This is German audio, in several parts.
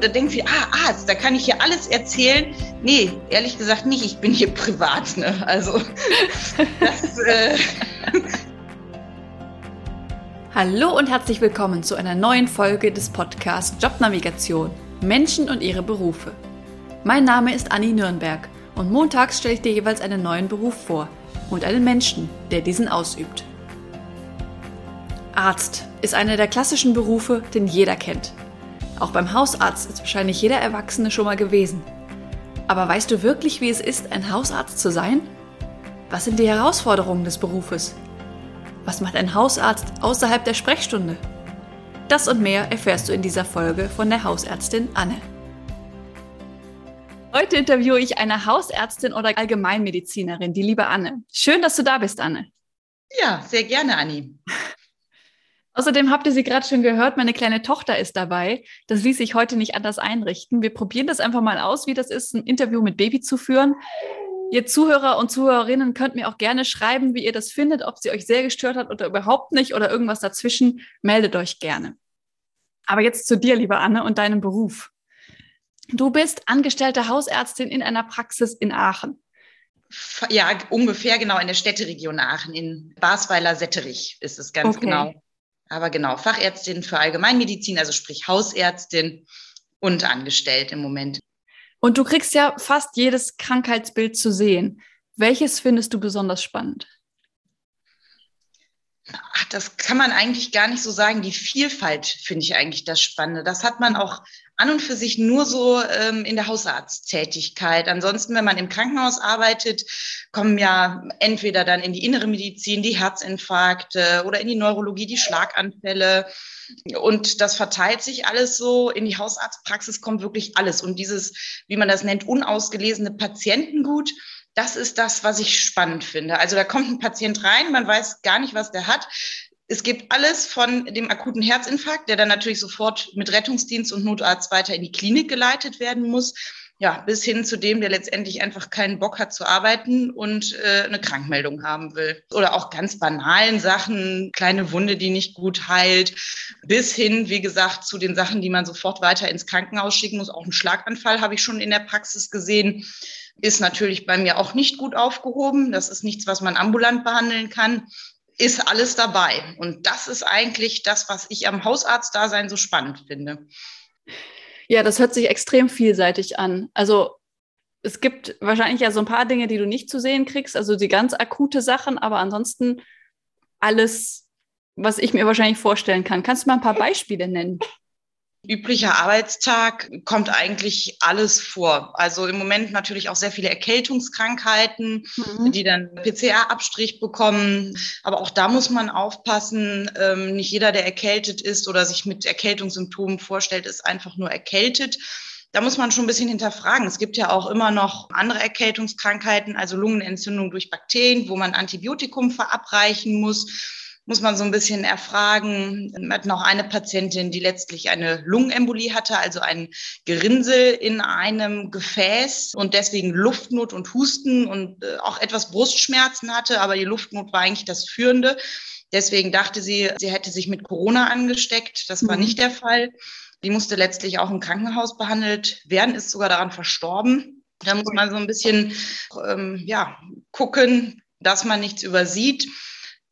Da denken sie, ah, Arzt, da kann ich hier alles erzählen. Nee, ehrlich gesagt nicht, ich bin hier privat. Ne? Also, das. Äh Hallo und herzlich willkommen zu einer neuen Folge des Podcasts Jobnavigation Menschen und ihre Berufe. Mein Name ist Anni Nürnberg und montags stelle ich dir jeweils einen neuen Beruf vor und einen Menschen, der diesen ausübt. Arzt ist einer der klassischen Berufe, den jeder kennt. Auch beim Hausarzt ist wahrscheinlich jeder Erwachsene schon mal gewesen. Aber weißt du wirklich, wie es ist, ein Hausarzt zu sein? Was sind die Herausforderungen des Berufes? Was macht ein Hausarzt außerhalb der Sprechstunde? Das und mehr erfährst du in dieser Folge von der Hausärztin Anne. Heute interviewe ich eine Hausärztin oder Allgemeinmedizinerin, die liebe Anne. Schön, dass du da bist, Anne. Ja, sehr gerne, Anni. Außerdem habt ihr sie gerade schon gehört, meine kleine Tochter ist dabei. Das ließ sich heute nicht anders einrichten. Wir probieren das einfach mal aus, wie das ist, ein Interview mit Baby zu führen. Ihr Zuhörer und Zuhörerinnen könnt mir auch gerne schreiben, wie ihr das findet, ob sie euch sehr gestört hat oder überhaupt nicht oder irgendwas dazwischen. Meldet euch gerne. Aber jetzt zu dir, liebe Anne, und deinem Beruf. Du bist angestellte Hausärztin in einer Praxis in Aachen. Ja, ungefähr genau in der Städteregion Aachen, in Basweiler-Setterich ist es ganz okay. genau. Aber genau, Fachärztin für Allgemeinmedizin, also sprich Hausärztin und angestellt im Moment. Und du kriegst ja fast jedes Krankheitsbild zu sehen. Welches findest du besonders spannend? Ach, das kann man eigentlich gar nicht so sagen. Die Vielfalt finde ich eigentlich das Spannende. Das hat man auch an und für sich nur so ähm, in der Hausarzttätigkeit. Ansonsten, wenn man im Krankenhaus arbeitet, kommen ja entweder dann in die innere Medizin die Herzinfarkte oder in die Neurologie die Schlaganfälle. Und das verteilt sich alles so. In die Hausarztpraxis kommt wirklich alles. Und dieses, wie man das nennt, unausgelesene Patientengut, das ist das, was ich spannend finde. Also da kommt ein Patient rein, man weiß gar nicht, was der hat. Es gibt alles von dem akuten Herzinfarkt, der dann natürlich sofort mit Rettungsdienst und Notarzt weiter in die Klinik geleitet werden muss, ja, bis hin zu dem, der letztendlich einfach keinen Bock hat zu arbeiten und äh, eine Krankmeldung haben will. Oder auch ganz banalen Sachen, kleine Wunde, die nicht gut heilt, bis hin, wie gesagt, zu den Sachen, die man sofort weiter ins Krankenhaus schicken muss. Auch einen Schlaganfall habe ich schon in der Praxis gesehen. Ist natürlich bei mir auch nicht gut aufgehoben. Das ist nichts, was man ambulant behandeln kann ist alles dabei. Und das ist eigentlich das, was ich am Hausarztdasein so spannend finde. Ja, das hört sich extrem vielseitig an. Also es gibt wahrscheinlich ja so ein paar Dinge, die du nicht zu sehen kriegst, also die ganz akute Sachen, aber ansonsten alles, was ich mir wahrscheinlich vorstellen kann. Kannst du mal ein paar Beispiele nennen? Üblicher Arbeitstag kommt eigentlich alles vor. Also im Moment natürlich auch sehr viele Erkältungskrankheiten, mhm. die dann PCR-Abstrich bekommen. Aber auch da muss man aufpassen. Ähm, nicht jeder, der erkältet ist oder sich mit Erkältungssymptomen vorstellt, ist einfach nur erkältet. Da muss man schon ein bisschen hinterfragen. Es gibt ja auch immer noch andere Erkältungskrankheiten, also Lungenentzündung durch Bakterien, wo man Antibiotikum verabreichen muss muss man so ein bisschen erfragen. Wir hatten auch eine Patientin, die letztlich eine Lungenembolie hatte, also ein Gerinnsel in einem Gefäß und deswegen Luftnot und Husten und äh, auch etwas Brustschmerzen hatte, aber die Luftnot war eigentlich das Führende. Deswegen dachte sie, sie hätte sich mit Corona angesteckt. Das war mhm. nicht der Fall. Die musste letztlich auch im Krankenhaus behandelt werden, ist sogar daran verstorben. Da muss man so ein bisschen ähm, ja, gucken, dass man nichts übersieht.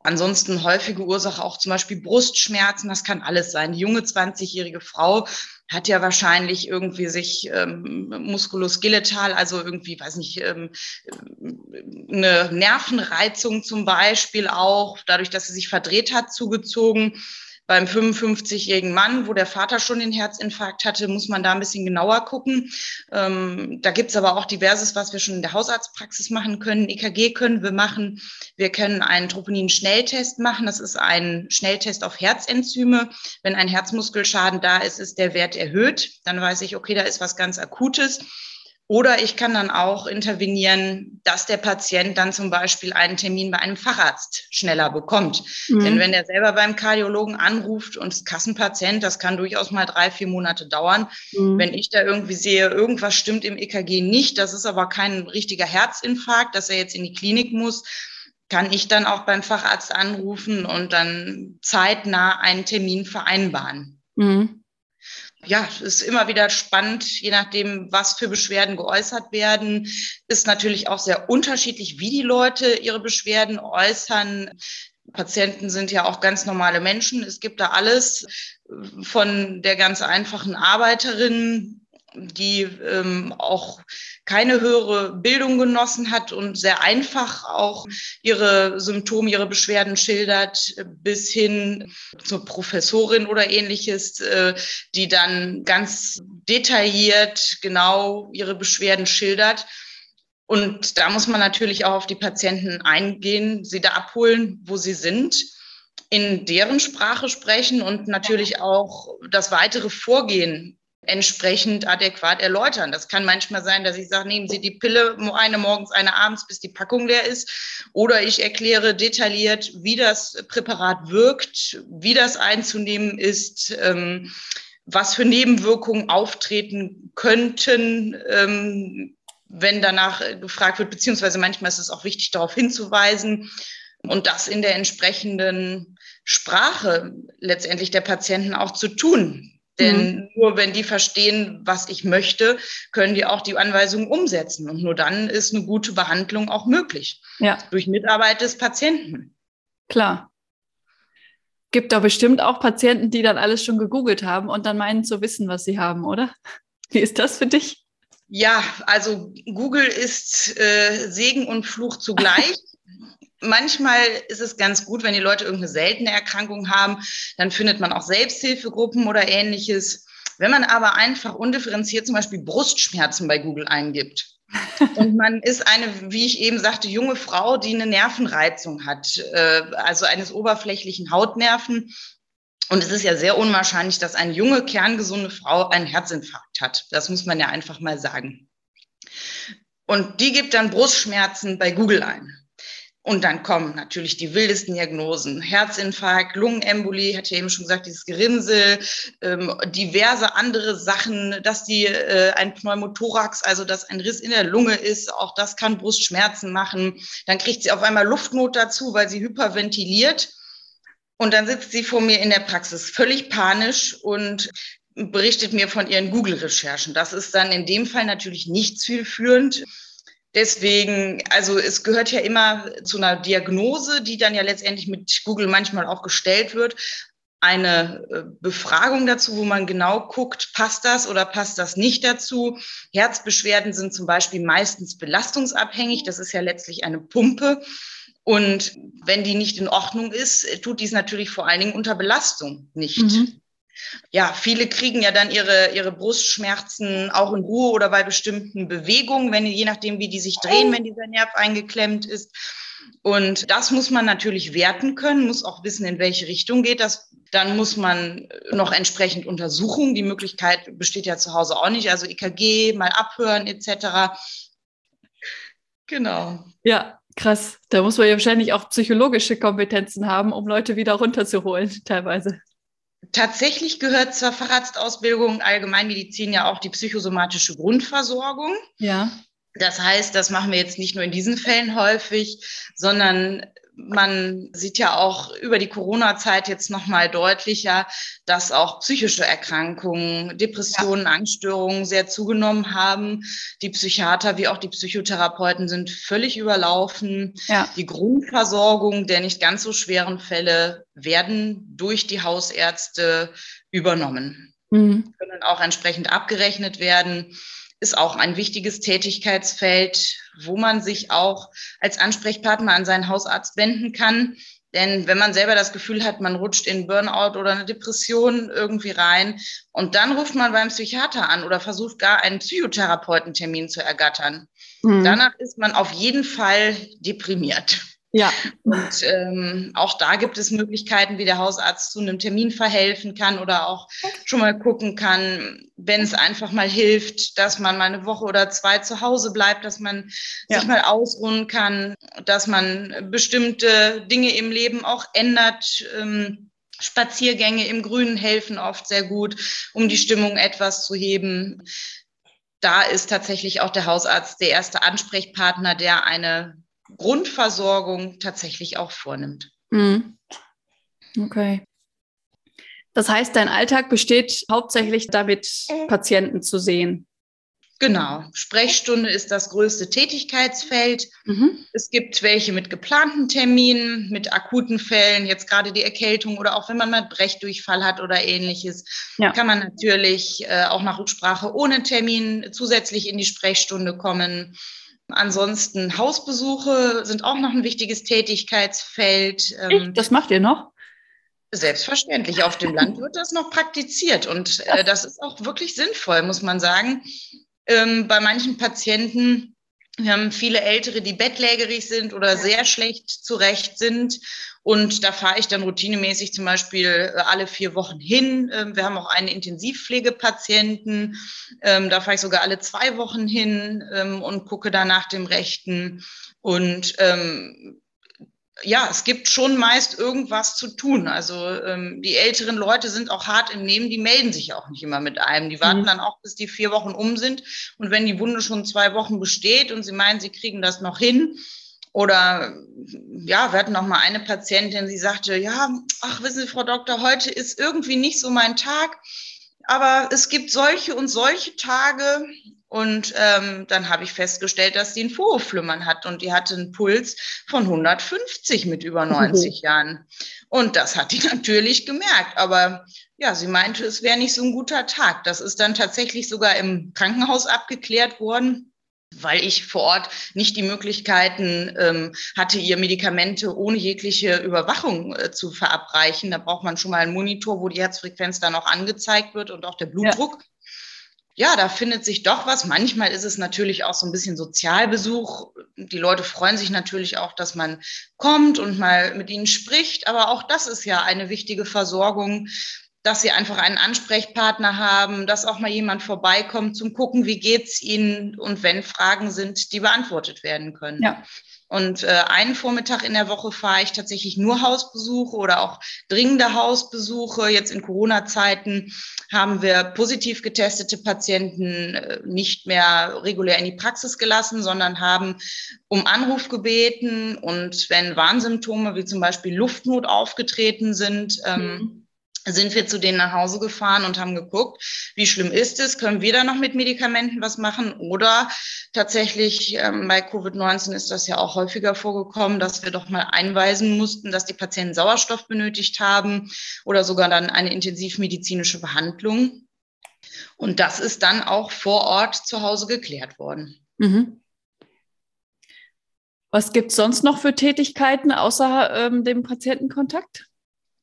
Ansonsten häufige Ursache auch zum Beispiel Brustschmerzen, das kann alles sein. Die junge 20-jährige Frau hat ja wahrscheinlich irgendwie sich ähm, muskuloskeletal, also irgendwie, weiß nicht, ähm, eine Nervenreizung zum Beispiel auch, dadurch, dass sie sich verdreht hat, zugezogen beim 55-jährigen Mann, wo der Vater schon den Herzinfarkt hatte, muss man da ein bisschen genauer gucken. Ähm, da gibt's aber auch diverses, was wir schon in der Hausarztpraxis machen können. EKG können wir machen. Wir können einen Troponin-Schnelltest machen. Das ist ein Schnelltest auf Herzenzyme. Wenn ein Herzmuskelschaden da ist, ist der Wert erhöht. Dann weiß ich, okay, da ist was ganz Akutes. Oder ich kann dann auch intervenieren, dass der Patient dann zum Beispiel einen Termin bei einem Facharzt schneller bekommt. Mhm. Denn wenn er selber beim Kardiologen anruft und ist Kassenpatient, das kann durchaus mal drei, vier Monate dauern. Mhm. Wenn ich da irgendwie sehe, irgendwas stimmt im EKG nicht, das ist aber kein richtiger Herzinfarkt, dass er jetzt in die Klinik muss, kann ich dann auch beim Facharzt anrufen und dann zeitnah einen Termin vereinbaren. Mhm. Ja, es ist immer wieder spannend, je nachdem, was für Beschwerden geäußert werden. Ist natürlich auch sehr unterschiedlich, wie die Leute ihre Beschwerden äußern. Patienten sind ja auch ganz normale Menschen. Es gibt da alles von der ganz einfachen Arbeiterin die ähm, auch keine höhere Bildung genossen hat und sehr einfach auch ihre Symptome, ihre Beschwerden schildert, bis hin zur Professorin oder ähnliches, äh, die dann ganz detailliert genau ihre Beschwerden schildert. Und da muss man natürlich auch auf die Patienten eingehen, sie da abholen, wo sie sind in deren Sprache sprechen und natürlich auch das weitere Vorgehen entsprechend adäquat erläutern. Das kann manchmal sein, dass ich sage, nehmen Sie die Pille, eine morgens, eine abends, bis die Packung leer ist. Oder ich erkläre detailliert, wie das Präparat wirkt, wie das einzunehmen ist, ähm, was für Nebenwirkungen auftreten könnten, ähm, wenn danach gefragt wird, beziehungsweise manchmal ist es auch wichtig, darauf hinzuweisen und das in der entsprechenden Sprache letztendlich der Patienten auch zu tun. Denn mhm. nur wenn die verstehen, was ich möchte, können die auch die Anweisungen umsetzen. Und nur dann ist eine gute Behandlung auch möglich. Ja. Durch Mitarbeit des Patienten. Klar. Gibt da bestimmt auch Patienten, die dann alles schon gegoogelt haben und dann meinen zu wissen, was sie haben, oder? Wie ist das für dich? Ja, also Google ist äh, Segen und Fluch zugleich. Manchmal ist es ganz gut, wenn die Leute irgendeine seltene Erkrankung haben, dann findet man auch Selbsthilfegruppen oder ähnliches. Wenn man aber einfach undifferenziert zum Beispiel Brustschmerzen bei Google eingibt, und man ist eine, wie ich eben sagte, junge Frau, die eine Nervenreizung hat, äh, also eines oberflächlichen Hautnerven. Und es ist ja sehr unwahrscheinlich, dass eine junge, kerngesunde Frau einen Herzinfarkt hat. Das muss man ja einfach mal sagen. Und die gibt dann Brustschmerzen bei Google ein. Und dann kommen natürlich die wildesten Diagnosen. Herzinfarkt, Lungenembolie, hatte ich eben schon gesagt, dieses Gerinnsel, ähm, diverse andere Sachen, dass die äh, ein Pneumothorax, also dass ein Riss in der Lunge ist, auch das kann Brustschmerzen machen. Dann kriegt sie auf einmal Luftnot dazu, weil sie hyperventiliert. Und dann sitzt sie vor mir in der Praxis völlig panisch und berichtet mir von ihren Google-Recherchen. Das ist dann in dem Fall natürlich nicht zielführend. Deswegen, also es gehört ja immer zu einer Diagnose, die dann ja letztendlich mit Google manchmal auch gestellt wird, eine äh, Befragung dazu, wo man genau guckt, passt das oder passt das nicht dazu. Herzbeschwerden sind zum Beispiel meistens belastungsabhängig. Das ist ja letztlich eine Pumpe. Und wenn die nicht in Ordnung ist, tut dies natürlich vor allen Dingen unter Belastung nicht. Mhm ja, viele kriegen ja dann ihre, ihre Brustschmerzen auch in Ruhe oder bei bestimmten Bewegungen, wenn, je nachdem, wie die sich drehen, wenn dieser Nerv eingeklemmt ist. Und das muss man natürlich werten können, muss auch wissen, in welche Richtung geht das. Dann muss man noch entsprechend untersuchen. Die Möglichkeit besteht ja zu Hause auch nicht. Also EKG, mal abhören etc. Genau. Ja, krass. Da muss man ja wahrscheinlich auch psychologische Kompetenzen haben, um Leute wieder runterzuholen, teilweise. Tatsächlich gehört zur Facharztausbildung Allgemeinmedizin ja auch die psychosomatische Grundversorgung. Ja. Das heißt, das machen wir jetzt nicht nur in diesen Fällen häufig, sondern man sieht ja auch über die Corona-Zeit jetzt noch mal deutlicher, dass auch psychische Erkrankungen, Depressionen, ja. Angststörungen sehr zugenommen haben. Die Psychiater wie auch die Psychotherapeuten sind völlig überlaufen. Ja. Die Grundversorgung der nicht ganz so schweren Fälle werden durch die Hausärzte übernommen. Mhm. Können auch entsprechend abgerechnet werden ist auch ein wichtiges Tätigkeitsfeld, wo man sich auch als Ansprechpartner an seinen Hausarzt wenden kann. Denn wenn man selber das Gefühl hat, man rutscht in Burnout oder eine Depression irgendwie rein und dann ruft man beim Psychiater an oder versucht gar einen Psychotherapeutentermin zu ergattern, mhm. danach ist man auf jeden Fall deprimiert. Ja. Und ähm, auch da gibt es Möglichkeiten, wie der Hausarzt zu einem Termin verhelfen kann oder auch schon mal gucken kann, wenn es einfach mal hilft, dass man mal eine Woche oder zwei zu Hause bleibt, dass man ja. sich mal ausruhen kann, dass man bestimmte Dinge im Leben auch ändert. Ähm, Spaziergänge im Grünen helfen oft sehr gut, um die Stimmung etwas zu heben. Da ist tatsächlich auch der Hausarzt der erste Ansprechpartner, der eine Grundversorgung tatsächlich auch vornimmt. Mhm. Okay. Das heißt, dein Alltag besteht hauptsächlich damit, Patienten zu sehen. Genau. Sprechstunde ist das größte Tätigkeitsfeld. Mhm. Es gibt welche mit geplanten Terminen, mit akuten Fällen, jetzt gerade die Erkältung oder auch wenn man mal Brechdurchfall hat oder ähnliches, ja. kann man natürlich äh, auch nach Rücksprache ohne Termin zusätzlich in die Sprechstunde kommen. Ansonsten Hausbesuche sind auch noch ein wichtiges Tätigkeitsfeld. Ähm, das macht ihr noch? Selbstverständlich. Auf dem Land wird das noch praktiziert und äh, das ist auch wirklich sinnvoll, muss man sagen ähm, bei manchen Patienten. Wir haben viele Ältere, die bettlägerig sind oder sehr schlecht zurecht sind. Und da fahre ich dann routinemäßig zum Beispiel äh, alle vier Wochen hin. Ähm, wir haben auch einen Intensivpflegepatienten. Ähm, da fahre ich sogar alle zwei Wochen hin ähm, und gucke da nach dem Rechten. Und ja, es gibt schon meist irgendwas zu tun. Also ähm, die älteren Leute sind auch hart im Nehmen, die melden sich auch nicht immer mit einem. Die warten mhm. dann auch, bis die vier Wochen um sind. Und wenn die Wunde schon zwei Wochen besteht und sie meinen, sie kriegen das noch hin, oder ja, wir hatten noch mal eine Patientin, sie sagte, ja, ach, wissen Sie, Frau Doktor, heute ist irgendwie nicht so mein Tag. Aber es gibt solche und solche Tage und ähm, dann habe ich festgestellt, dass die ein Vorhofflimmern hat und die hatte einen Puls von 150 mit über 90 mhm. Jahren. Und das hat die natürlich gemerkt. Aber ja, sie meinte, es wäre nicht so ein guter Tag. Das ist dann tatsächlich sogar im Krankenhaus abgeklärt worden weil ich vor Ort nicht die Möglichkeiten ähm, hatte, ihr Medikamente ohne jegliche Überwachung äh, zu verabreichen. Da braucht man schon mal einen Monitor, wo die Herzfrequenz dann auch angezeigt wird und auch der Blutdruck. Ja ja, da findet sich doch was. Manchmal ist es natürlich auch so ein bisschen Sozialbesuch. Die Leute freuen sich natürlich auch, dass man kommt und mal mit ihnen spricht. Aber auch das ist ja eine wichtige Versorgung, dass sie einfach einen Ansprechpartner haben, dass auch mal jemand vorbeikommt zum Gucken, wie geht's ihnen und wenn Fragen sind, die beantwortet werden können. Ja. Und äh, einen Vormittag in der Woche fahre ich tatsächlich nur Hausbesuche oder auch dringende Hausbesuche. Jetzt in Corona-Zeiten haben wir positiv getestete Patienten äh, nicht mehr regulär in die Praxis gelassen, sondern haben um Anruf gebeten. Und wenn Warnsymptome wie zum Beispiel Luftnot aufgetreten sind, ähm, mhm sind wir zu denen nach Hause gefahren und haben geguckt, wie schlimm ist es, können wir da noch mit Medikamenten was machen oder tatsächlich ähm, bei Covid-19 ist das ja auch häufiger vorgekommen, dass wir doch mal einweisen mussten, dass die Patienten Sauerstoff benötigt haben oder sogar dann eine intensivmedizinische Behandlung. Und das ist dann auch vor Ort zu Hause geklärt worden. Mhm. Was gibt es sonst noch für Tätigkeiten außer ähm, dem Patientenkontakt?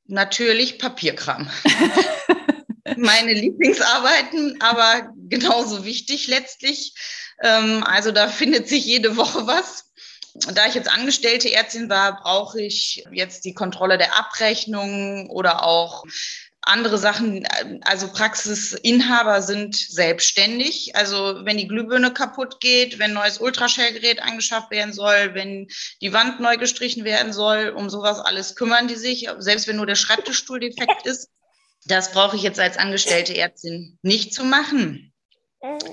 Natürlich Papierkram. Meine Lieblingsarbeiten, aber genauso wichtig letztlich. Ähm, also da findet sich jede Woche was. Da ich jetzt angestellte Ärztin war, brauche ich jetzt die Kontrolle der Abrechnung oder auch andere Sachen, also Praxisinhaber sind selbstständig. Also wenn die Glühbirne kaputt geht, wenn neues Ultraschallgerät angeschafft werden soll, wenn die Wand neu gestrichen werden soll, um sowas alles kümmern die sich, selbst wenn nur der Schreibtischstuhl defekt ist. Das brauche ich jetzt als angestellte Ärztin nicht zu machen.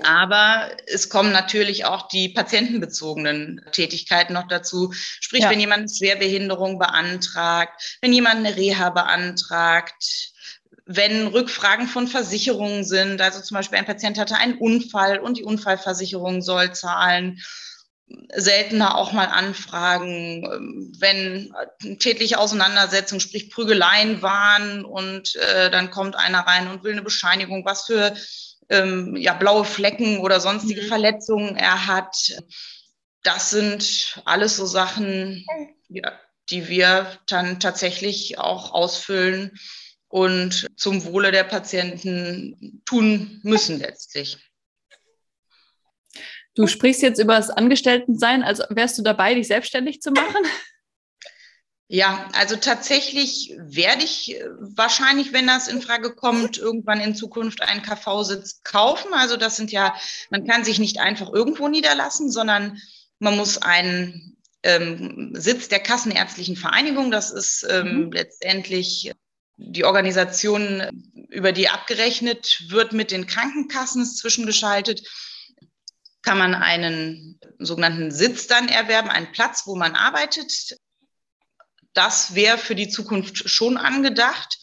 Aber es kommen natürlich auch die patientenbezogenen Tätigkeiten noch dazu. Sprich, ja. wenn jemand eine Schwerbehinderung beantragt, wenn jemand eine Reha beantragt, wenn Rückfragen von Versicherungen sind, also zum Beispiel ein Patient hatte einen Unfall und die Unfallversicherung soll zahlen, seltener auch mal Anfragen, wenn tätliche Auseinandersetzungen, sprich Prügeleien waren und äh, dann kommt einer rein und will eine Bescheinigung, was für ähm, ja, blaue Flecken oder sonstige mhm. Verletzungen er hat. Das sind alles so Sachen, ja, die wir dann tatsächlich auch ausfüllen und zum Wohle der Patienten tun müssen letztlich. Du sprichst jetzt über das Angestelltensein, also wärst du dabei, dich selbstständig zu machen? Ja, also tatsächlich werde ich äh, wahrscheinlich, wenn das in Frage kommt, irgendwann in Zukunft einen KV-Sitz kaufen. Also das sind ja, man kann sich nicht einfach irgendwo niederlassen, sondern man muss einen ähm, Sitz der Kassenärztlichen Vereinigung, das ist ähm, mhm. letztendlich die Organisation, über die abgerechnet wird, mit den Krankenkassen ist zwischengeschaltet. Kann man einen sogenannten Sitz dann erwerben, einen Platz, wo man arbeitet. Das wäre für die Zukunft schon angedacht.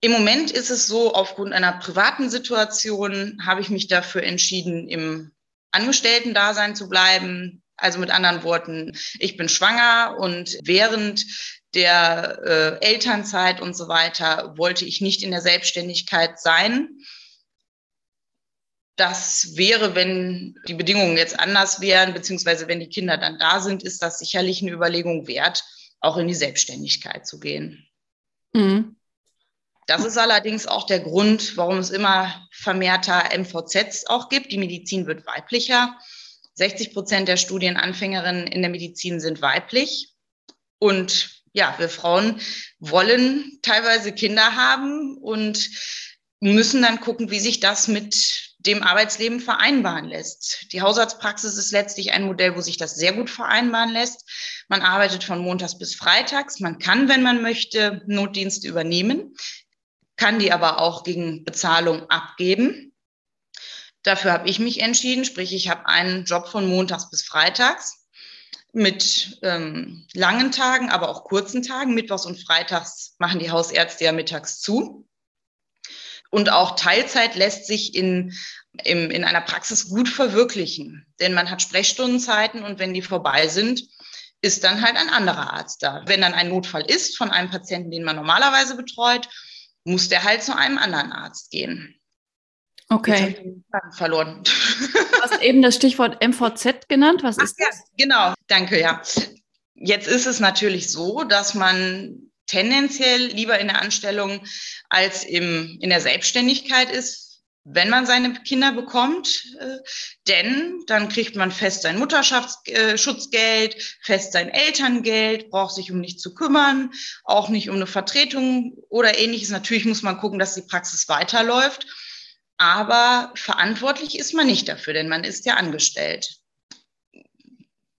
Im Moment ist es so, aufgrund einer privaten Situation habe ich mich dafür entschieden, im Angestellten-Dasein zu bleiben. Also mit anderen Worten, ich bin schwanger und während der äh, Elternzeit und so weiter wollte ich nicht in der Selbstständigkeit sein. Das wäre, wenn die Bedingungen jetzt anders wären, beziehungsweise wenn die Kinder dann da sind, ist das sicherlich eine Überlegung wert, auch in die Selbstständigkeit zu gehen. Mhm. Das ist allerdings auch der Grund, warum es immer vermehrter MVZs auch gibt. Die Medizin wird weiblicher. 60 Prozent der Studienanfängerinnen in der Medizin sind weiblich. Und ja, wir Frauen wollen teilweise Kinder haben und müssen dann gucken, wie sich das mit dem Arbeitsleben vereinbaren lässt. Die Hausarztpraxis ist letztlich ein Modell, wo sich das sehr gut vereinbaren lässt. Man arbeitet von Montags bis Freitags. Man kann, wenn man möchte, Notdienste übernehmen, kann die aber auch gegen Bezahlung abgeben. Dafür habe ich mich entschieden, sprich ich habe einen Job von Montags bis Freitags mit ähm, langen Tagen, aber auch kurzen Tagen. Mittwochs und Freitags machen die Hausärzte ja mittags zu. Und auch Teilzeit lässt sich in, in, in einer Praxis gut verwirklichen, denn man hat Sprechstundenzeiten und wenn die vorbei sind, ist dann halt ein anderer Arzt da. Wenn dann ein Notfall ist von einem Patienten, den man normalerweise betreut, muss der halt zu einem anderen Arzt gehen. Okay. verloren. Du hast eben das Stichwort MVZ genannt. Was Ach, ist das? Ja, genau, danke, ja. Jetzt ist es natürlich so, dass man tendenziell lieber in der Anstellung als im, in der Selbstständigkeit ist, wenn man seine Kinder bekommt. Äh, denn dann kriegt man fest sein Mutterschaftsschutzgeld, äh, fest sein Elterngeld, braucht sich um nichts zu kümmern, auch nicht um eine Vertretung oder ähnliches. Natürlich muss man gucken, dass die Praxis weiterläuft. Aber verantwortlich ist man nicht dafür, denn man ist ja angestellt.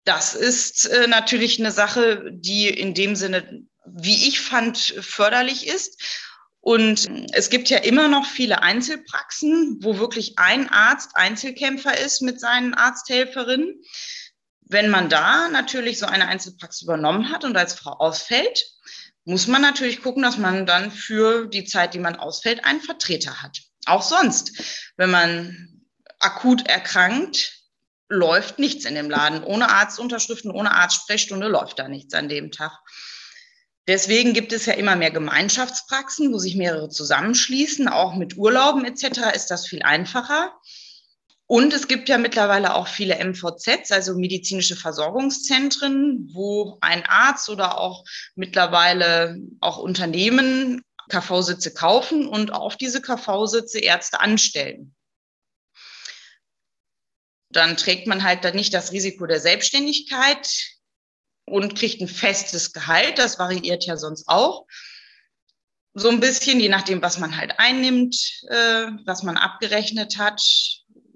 Das ist äh, natürlich eine Sache, die in dem Sinne wie ich fand, förderlich ist. Und es gibt ja immer noch viele Einzelpraxen, wo wirklich ein Arzt Einzelkämpfer ist mit seinen Arzthelferinnen. Wenn man da natürlich so eine Einzelpraxis übernommen hat und als Frau ausfällt, muss man natürlich gucken, dass man dann für die Zeit, die man ausfällt, einen Vertreter hat. Auch sonst, wenn man akut erkrankt, läuft nichts in dem Laden. Ohne Arztunterschriften, ohne Arztsprechstunde läuft da nichts an dem Tag. Deswegen gibt es ja immer mehr Gemeinschaftspraxen, wo sich mehrere zusammenschließen. Auch mit Urlauben etc. ist das viel einfacher. Und es gibt ja mittlerweile auch viele MVZs, also medizinische Versorgungszentren, wo ein Arzt oder auch mittlerweile auch Unternehmen KV-Sitze kaufen und auf diese KV-Sitze Ärzte anstellen. Dann trägt man halt dann nicht das Risiko der Selbstständigkeit, und kriegt ein festes Gehalt. Das variiert ja sonst auch. So ein bisschen, je nachdem, was man halt einnimmt, äh, was man abgerechnet hat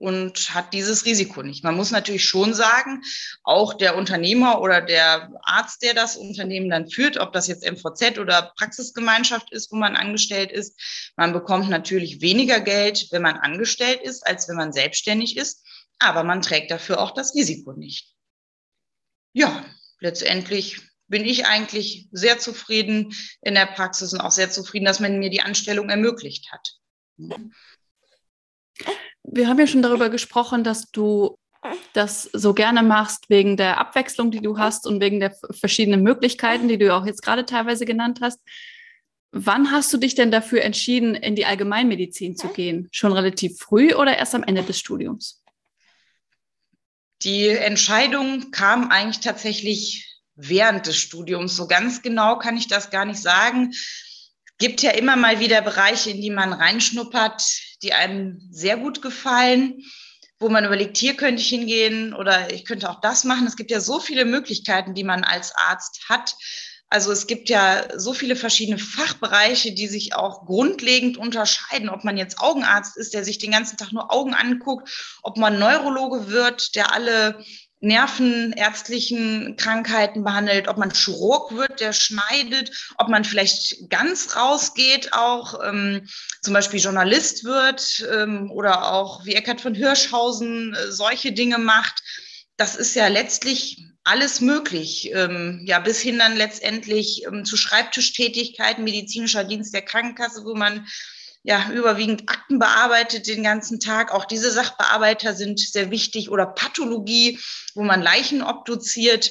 und hat dieses Risiko nicht. Man muss natürlich schon sagen, auch der Unternehmer oder der Arzt, der das Unternehmen dann führt, ob das jetzt MVZ oder Praxisgemeinschaft ist, wo man angestellt ist, man bekommt natürlich weniger Geld, wenn man angestellt ist, als wenn man selbstständig ist, aber man trägt dafür auch das Risiko nicht. Ja, letztendlich bin ich eigentlich sehr zufrieden in der Praxis und auch sehr zufrieden, dass man mir die Anstellung ermöglicht hat. Wir haben ja schon darüber gesprochen, dass du das so gerne machst wegen der Abwechslung, die du hast und wegen der verschiedenen Möglichkeiten, die du auch jetzt gerade teilweise genannt hast. Wann hast du dich denn dafür entschieden, in die Allgemeinmedizin zu gehen? Schon relativ früh oder erst am Ende des Studiums? Die Entscheidung kam eigentlich tatsächlich während des Studiums. So ganz genau kann ich das gar nicht sagen. Es gibt ja immer mal wieder Bereiche, in die man reinschnuppert, die einem sehr gut gefallen, wo man überlegt, hier könnte ich hingehen oder ich könnte auch das machen. Es gibt ja so viele Möglichkeiten, die man als Arzt hat. Also es gibt ja so viele verschiedene Fachbereiche, die sich auch grundlegend unterscheiden, ob man jetzt Augenarzt ist, der sich den ganzen Tag nur Augen anguckt, ob man Neurologe wird, der alle nervenärztlichen Krankheiten behandelt, ob man Chirurg wird, der schneidet, ob man vielleicht ganz rausgeht, auch ähm, zum Beispiel Journalist wird ähm, oder auch wie Eckhard von Hirschhausen äh, solche Dinge macht. Das ist ja letztlich alles möglich, ähm, ja, bis hin dann letztendlich ähm, zu Schreibtischtätigkeiten, medizinischer Dienst der Krankenkasse, wo man ja überwiegend Akten bearbeitet den ganzen Tag. Auch diese Sachbearbeiter sind sehr wichtig oder Pathologie, wo man Leichen obduziert.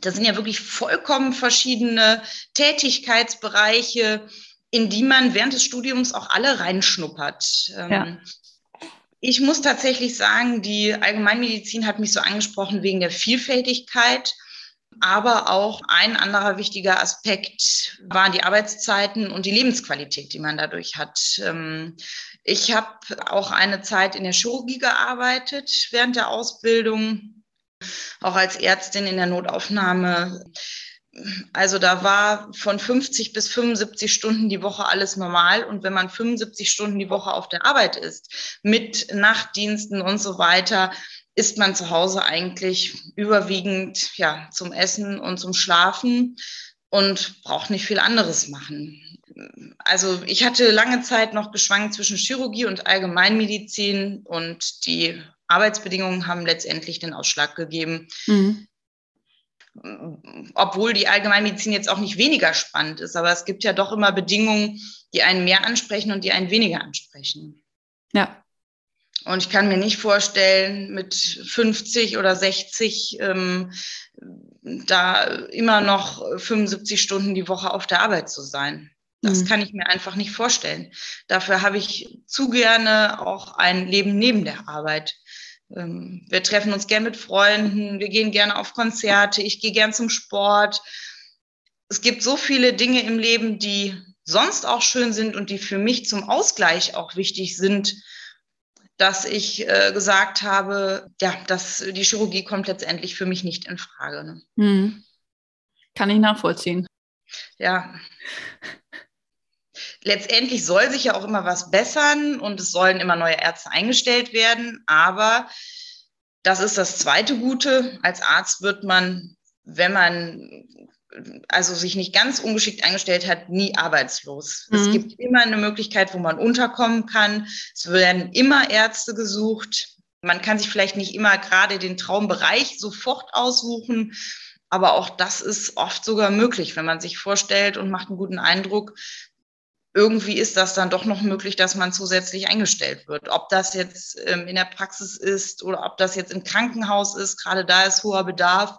Das sind ja wirklich vollkommen verschiedene Tätigkeitsbereiche, in die man während des Studiums auch alle reinschnuppert. Ähm, ja. Ich muss tatsächlich sagen, die Allgemeinmedizin hat mich so angesprochen wegen der Vielfältigkeit. Aber auch ein anderer wichtiger Aspekt waren die Arbeitszeiten und die Lebensqualität, die man dadurch hat. Ähm, ich habe auch eine Zeit in der Chirurgie gearbeitet während der Ausbildung, auch als Ärztin in der Notaufnahme. Also da war von 50 bis 75 Stunden die Woche alles normal. Und wenn man 75 Stunden die Woche auf der Arbeit ist, mit Nachtdiensten und so weiter, ist man zu Hause eigentlich überwiegend ja, zum Essen und zum Schlafen und braucht nicht viel anderes machen. Also ich hatte lange Zeit noch geschwankt zwischen Chirurgie und Allgemeinmedizin und die Arbeitsbedingungen haben letztendlich den Ausschlag gegeben. Mhm obwohl die Allgemeinmedizin jetzt auch nicht weniger spannend ist, aber es gibt ja doch immer Bedingungen, die einen mehr ansprechen und die einen weniger ansprechen. Ja. Und ich kann mir nicht vorstellen, mit 50 oder 60 ähm, da immer noch 75 Stunden die Woche auf der Arbeit zu sein. Das mhm. kann ich mir einfach nicht vorstellen. Dafür habe ich zu gerne auch ein Leben neben der Arbeit. Ähm, wir treffen uns gern mit Freunden, wir gehen gerne auf Konzerte, ich gehe gern zum Sport. Es gibt so viele Dinge im Leben, die sonst auch schön sind und die für mich zum Ausgleich auch wichtig sind, dass ich äh, gesagt habe, ja, dass die Chirurgie kommt letztendlich für mich nicht in Frage. Ne? Hm. Kann ich nachvollziehen. Ja letztendlich soll sich ja auch immer was bessern und es sollen immer neue Ärzte eingestellt werden. Aber das ist das zweite Gute. Als Arzt wird man, wenn man also sich nicht ganz ungeschickt eingestellt hat, nie arbeitslos. Mhm. Es gibt immer eine Möglichkeit, wo man unterkommen kann. Es werden immer Ärzte gesucht. Man kann sich vielleicht nicht immer gerade den Traumbereich sofort aussuchen, aber auch das ist oft sogar möglich, wenn man sich vorstellt und macht einen guten Eindruck, irgendwie ist das dann doch noch möglich, dass man zusätzlich eingestellt wird. Ob das jetzt ähm, in der Praxis ist oder ob das jetzt im Krankenhaus ist, gerade da ist hoher Bedarf.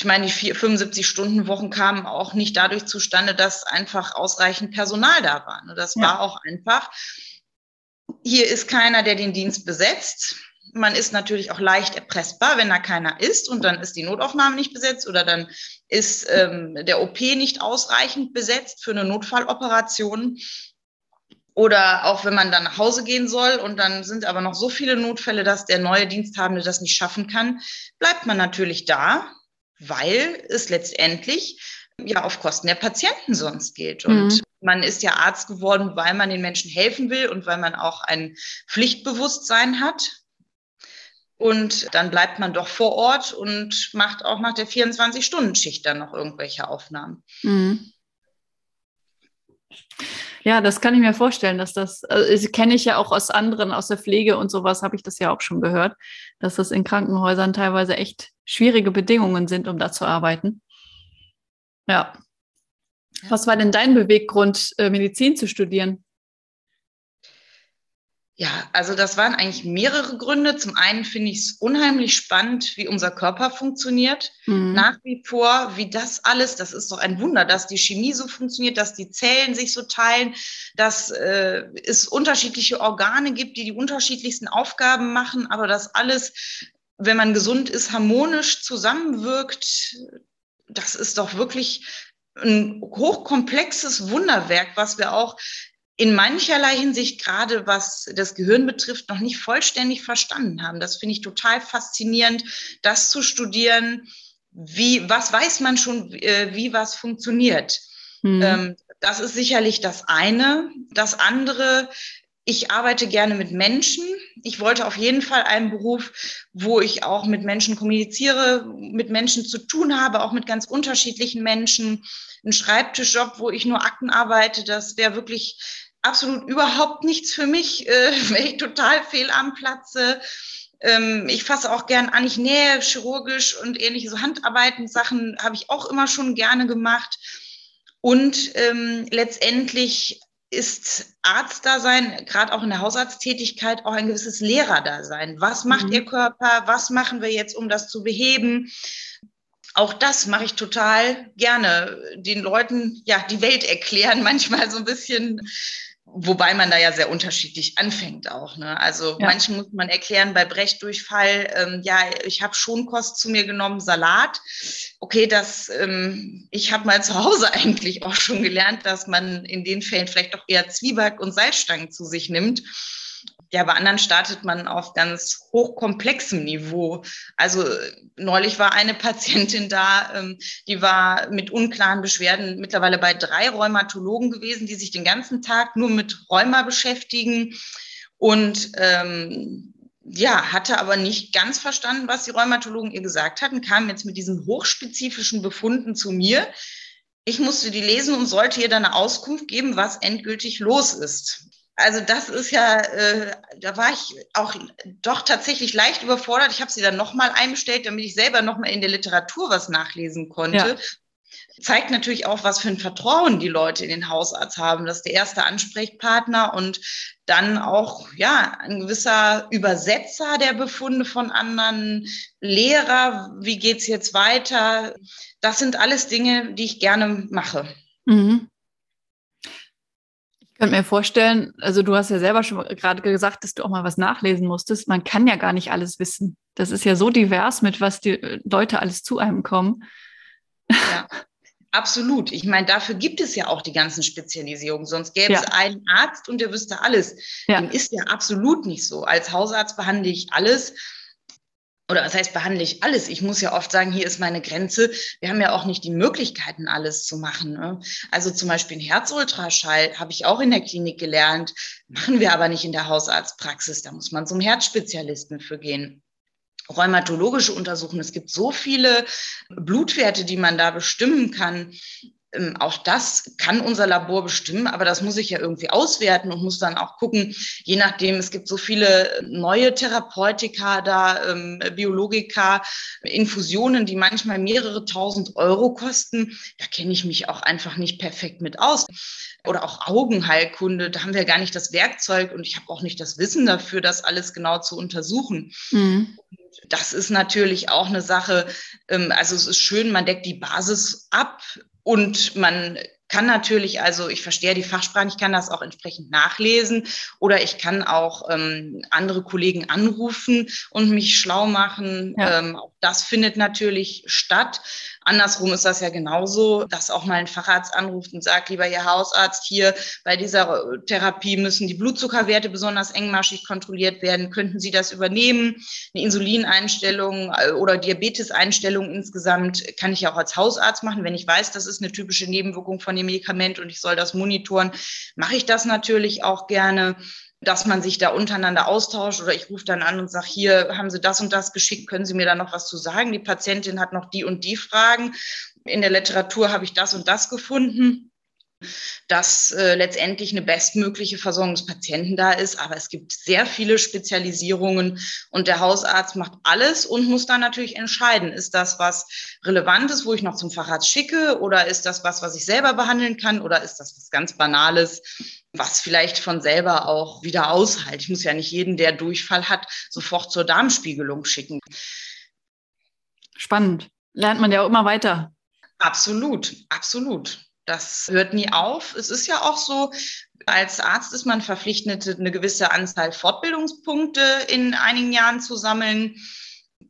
Ich meine, die 75-Stunden-Wochen kamen auch nicht dadurch zustande, dass einfach ausreichend Personal da war. Ne, das ja. war auch einfach, hier ist keiner, der den Dienst besetzt man ist natürlich auch leicht erpressbar, wenn da keiner ist und dann ist die Notaufnahme nicht besetzt oder dann ist ähm, der OP nicht ausreichend besetzt für eine Notfalloperation. Oder auch wenn man dann nach Hause gehen soll und dann sind aber noch so viele Notfälle, dass der neue Diensthabende das nicht schaffen kann, bleibt man natürlich da, weil es letztendlich ja auf Kosten der Patienten sonst geht. Und mhm. man ist ja Arzt geworden, weil man den Menschen helfen will und weil man auch ein Pflichtbewusstsein hat. Und dann bleibt man doch vor Ort und macht auch nach der 24-Stunden-Schicht dann noch irgendwelche Aufnahmen. Mhm. Ja, das kann ich mir vorstellen, dass das, also kenne ich ja auch aus anderen, aus der Pflege und sowas, habe ich das ja auch schon gehört, dass das in Krankenhäusern teilweise echt schwierige Bedingungen sind, um da zu arbeiten. Ja. Was war denn dein Beweggrund, äh, Medizin zu studieren? Ja, also das waren eigentlich mehrere Gründe. Zum einen finde ich es unheimlich spannend, wie unser Körper funktioniert. Mhm. Nach wie vor, wie das alles, das ist doch ein Wunder, dass die Chemie so funktioniert, dass die Zellen sich so teilen, dass äh, es unterschiedliche Organe gibt, die die unterschiedlichsten Aufgaben machen, aber das alles, wenn man gesund ist, harmonisch zusammenwirkt. Das ist doch wirklich ein hochkomplexes Wunderwerk, was wir auch in mancherlei Hinsicht, gerade was das Gehirn betrifft, noch nicht vollständig verstanden haben. Das finde ich total faszinierend, das zu studieren. Wie, was weiß man schon, äh, wie was funktioniert? Mhm. Ähm, das ist sicherlich das eine. Das andere, ich arbeite gerne mit Menschen. Ich wollte auf jeden Fall einen Beruf, wo ich auch mit Menschen kommuniziere, mit Menschen zu tun habe, auch mit ganz unterschiedlichen Menschen. Ein Schreibtischjob, wo ich nur Akten arbeite, das wäre wirklich absolut überhaupt nichts für mich, äh, wenn ich total fehl am Platze. Ähm, ich fasse auch gern an, ich nähe chirurgisch und ähnliche so Handarbeiten, Sachen habe ich auch immer schon gerne gemacht. Und ähm, letztendlich ist Arztdasein, gerade auch in der Hausarzttätigkeit, auch ein gewisses Lehrerdasein. Was macht mhm. Ihr Körper? Was machen wir jetzt, um das zu beheben? Auch das mache ich total gerne. Den Leuten ja die Welt erklären, manchmal so ein bisschen Wobei man da ja sehr unterschiedlich anfängt auch. Ne? Also ja. manchen muss man erklären bei Brechdurchfall, ähm, ja, ich habe Schonkost zu mir genommen, Salat. Okay, das, ähm, ich habe mal zu Hause eigentlich auch schon gelernt, dass man in den Fällen vielleicht doch eher Zwieback und Salzstangen zu sich nimmt ja, bei anderen startet man auf ganz hochkomplexem Niveau. Also neulich war eine Patientin da, ähm, die war mit unklaren Beschwerden mittlerweile bei drei Rheumatologen gewesen, die sich den ganzen Tag nur mit Rheuma beschäftigen und ähm, ja, hatte aber nicht ganz verstanden, was die Rheumatologen ihr gesagt hatten, kam jetzt mit diesen hochspezifischen Befunden zu mir. Ich musste die lesen und sollte ihr dann eine Auskunft geben, was endgültig los ist also das ist ja, äh, da war ich auch doch tatsächlich leicht überfordert. Ich habe sie dann nochmal einbestellt, damit ich selber nochmal in der Literatur was nachlesen konnte. Ja. Zeigt natürlich auch, was für ein Vertrauen die Leute in den Hausarzt haben. Das ist der erste Ansprechpartner und dann auch ja ein gewisser Übersetzer der Befunde von anderen, Lehrer, wie geht's jetzt weiter? Das sind alles Dinge, die ich gerne mache. Mhm könnte mir vorstellen, also du hast ja selber schon gerade gesagt, dass du auch mal was nachlesen musstest. Man kann ja gar nicht alles wissen. Das ist ja so divers, mit was die äh, Leute alles zu einem kommen. Ja. Absolut. Ich meine, dafür gibt es ja auch die ganzen Spezialisierungen. Sonst gäbe ja. es einen Arzt und der wüsste alles. Ja. Dem ist ja absolut nicht so. Als Hausarzt behandle ich alles oder was heißt, behandle ich alles? Ich muss ja oft sagen, hier ist meine Grenze. Wir haben ja auch nicht die Möglichkeiten, alles zu machen. Ne? Also zum Beispiel ein Herzultraschall habe ich auch in der Klinik gelernt, machen wir aber nicht in der Hausarztpraxis. Da muss man zum Herzspezialisten für gehen rheumatologische Untersuchungen. Es gibt so viele Blutwerte, die man da bestimmen kann. Ähm, auch das kann unser Labor bestimmen, aber das muss ich ja irgendwie auswerten und muss dann auch gucken, je nachdem, es gibt so viele neue Therapeutika da, ähm, Biologika, Infusionen, die manchmal mehrere tausend Euro kosten. Da kenne ich mich auch einfach nicht perfekt mit aus. Oder auch Augenheilkunde, da haben wir gar nicht das Werkzeug und ich habe auch nicht das Wissen dafür, das alles genau zu untersuchen. Mhm das ist natürlich auch eine Sache. Ähm, also es ist schön, man deckt die Basis ab, und man kann natürlich, also ich verstehe die Fachsprache, ich kann das auch entsprechend nachlesen oder ich kann auch ähm, andere Kollegen anrufen und mich schlau machen. Ja. Ähm, auch das findet natürlich statt. Andersrum ist das ja genauso, dass auch mal ein Facharzt anruft und sagt, lieber Ihr Hausarzt, hier bei dieser Therapie müssen die Blutzuckerwerte besonders engmaschig kontrolliert werden. Könnten Sie das übernehmen? Eine Insulineinstellung äh, oder Diabeteseinstellung insgesamt kann ich ja auch als Hausarzt machen. Wenn ich weiß, das ist eine typische Nebenwirkung von dem Medikament und ich soll das monitoren, mache ich das natürlich auch gerne dass man sich da untereinander austauscht oder ich rufe dann an und sage, hier haben Sie das und das geschickt, können Sie mir da noch was zu sagen? Die Patientin hat noch die und die Fragen. In der Literatur habe ich das und das gefunden dass äh, letztendlich eine bestmögliche Versorgung des Patienten da ist. Aber es gibt sehr viele Spezialisierungen und der Hausarzt macht alles und muss dann natürlich entscheiden, ist das was Relevantes, wo ich noch zum Facharzt schicke oder ist das was, was ich selber behandeln kann oder ist das was ganz Banales, was vielleicht von selber auch wieder aushält. Ich muss ja nicht jeden, der Durchfall hat, sofort zur Darmspiegelung schicken. Spannend. Lernt man ja auch immer weiter. Absolut, absolut. Das hört nie auf. Es ist ja auch so, als Arzt ist man verpflichtet, eine gewisse Anzahl Fortbildungspunkte in einigen Jahren zu sammeln.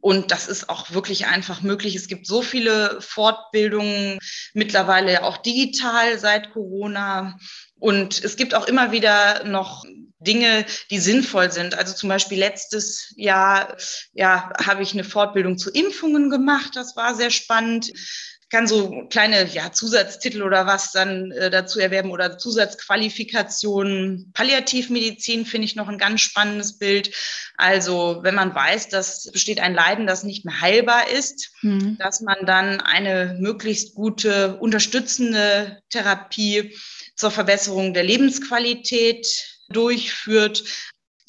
Und das ist auch wirklich einfach möglich. Es gibt so viele Fortbildungen, mittlerweile auch digital seit Corona. Und es gibt auch immer wieder noch Dinge, die sinnvoll sind. Also zum Beispiel letztes Jahr ja, habe ich eine Fortbildung zu Impfungen gemacht. Das war sehr spannend kann so kleine ja, Zusatztitel oder was dann äh, dazu erwerben oder Zusatzqualifikationen. Palliativmedizin finde ich noch ein ganz spannendes Bild. Also wenn man weiß, dass besteht ein Leiden, das nicht mehr heilbar ist, mhm. dass man dann eine möglichst gute unterstützende Therapie zur Verbesserung der Lebensqualität durchführt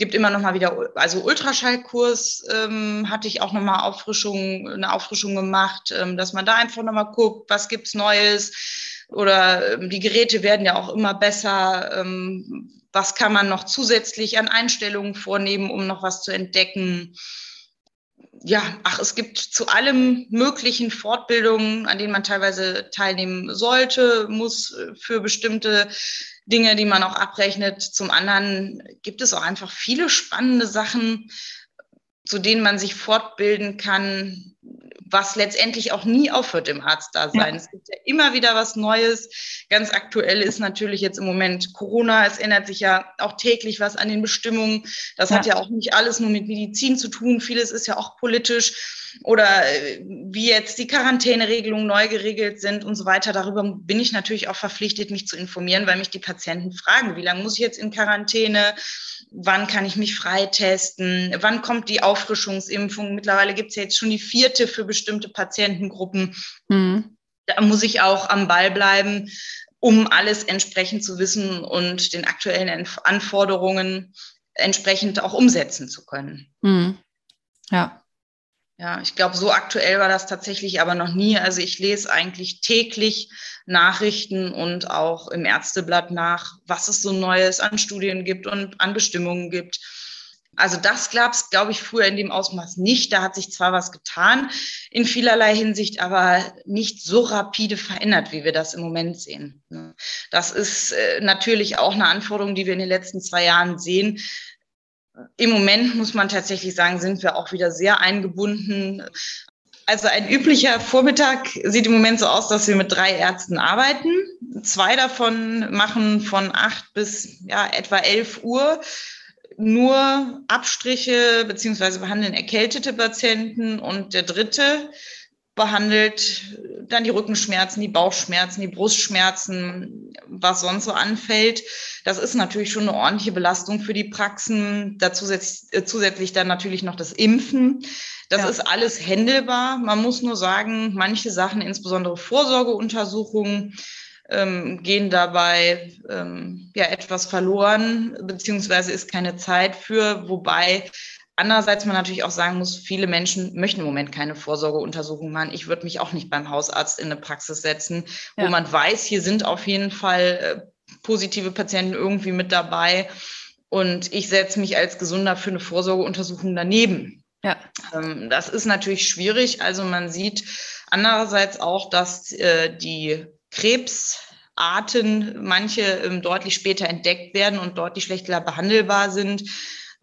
gibt immer noch mal wieder, also Ultraschallkurs ähm, hatte ich auch noch mal Auffrischung, eine Auffrischung gemacht, ähm, dass man da einfach noch mal guckt, was gibt's Neues oder ähm, die Geräte werden ja auch immer besser. Ähm, was kann man noch zusätzlich an Einstellungen vornehmen, um noch was zu entdecken? Ja, ach, es gibt zu allem möglichen Fortbildungen, an denen man teilweise teilnehmen sollte, muss äh, für bestimmte Dinge, die man auch abrechnet. Zum anderen gibt es auch einfach viele spannende Sachen, zu denen man sich fortbilden kann, was letztendlich auch nie aufhört im Arztdasein. Ja. Es gibt ja immer wieder was Neues. Ganz aktuell ist natürlich jetzt im Moment Corona. Es ändert sich ja auch täglich was an den Bestimmungen. Das ja. hat ja auch nicht alles nur mit Medizin zu tun. Vieles ist ja auch politisch oder äh, wie jetzt die Quarantäneregelungen neu geregelt sind und so weiter. Darüber bin ich natürlich auch verpflichtet, mich zu informieren, weil mich die Patienten fragen, wie lange muss ich jetzt in Quarantäne? Wann kann ich mich freitesten? Wann kommt die Auffrischungsimpfung? Mittlerweile gibt es ja jetzt schon die vierte für bestimmte Patientengruppen. Mhm. Da muss ich auch am Ball bleiben, um alles entsprechend zu wissen und den aktuellen Anforderungen entsprechend auch umsetzen zu können. Mhm. Ja. Ja, ich glaube, so aktuell war das tatsächlich aber noch nie. Also ich lese eigentlich täglich Nachrichten und auch im Ärzteblatt nach, was es so Neues an Studien gibt und an Bestimmungen gibt. Also das gab es, glaube ich, früher in dem Ausmaß nicht. Da hat sich zwar was getan in vielerlei Hinsicht, aber nicht so rapide verändert, wie wir das im Moment sehen. Das ist äh, natürlich auch eine Anforderung, die wir in den letzten zwei Jahren sehen im Moment muss man tatsächlich sagen, sind wir auch wieder sehr eingebunden. Also ein üblicher Vormittag sieht im Moment so aus, dass wir mit drei Ärzten arbeiten. Zwei davon machen von acht bis ja, etwa elf Uhr nur Abstriche beziehungsweise behandeln erkältete Patienten und der dritte behandelt dann die Rückenschmerzen, die Bauchschmerzen, die Brustschmerzen, was sonst so anfällt. Das ist natürlich schon eine ordentliche Belastung für die Praxen. Dazu äh, zusätzlich dann natürlich noch das Impfen. Das ja. ist alles händelbar. Man muss nur sagen, manche Sachen, insbesondere Vorsorgeuntersuchungen, ähm, gehen dabei ähm, ja etwas verloren, beziehungsweise ist keine Zeit für, wobei Andererseits man natürlich auch sagen muss, viele Menschen möchten im Moment keine Vorsorgeuntersuchung machen. Ich würde mich auch nicht beim Hausarzt in eine Praxis setzen, wo ja. man weiß, hier sind auf jeden Fall äh, positive Patienten irgendwie mit dabei. Und ich setze mich als Gesunder für eine Vorsorgeuntersuchung daneben. Ja. Ähm, das ist natürlich schwierig. Also man sieht andererseits auch, dass äh, die Krebsarten manche ähm, deutlich später entdeckt werden und deutlich schlechter behandelbar sind.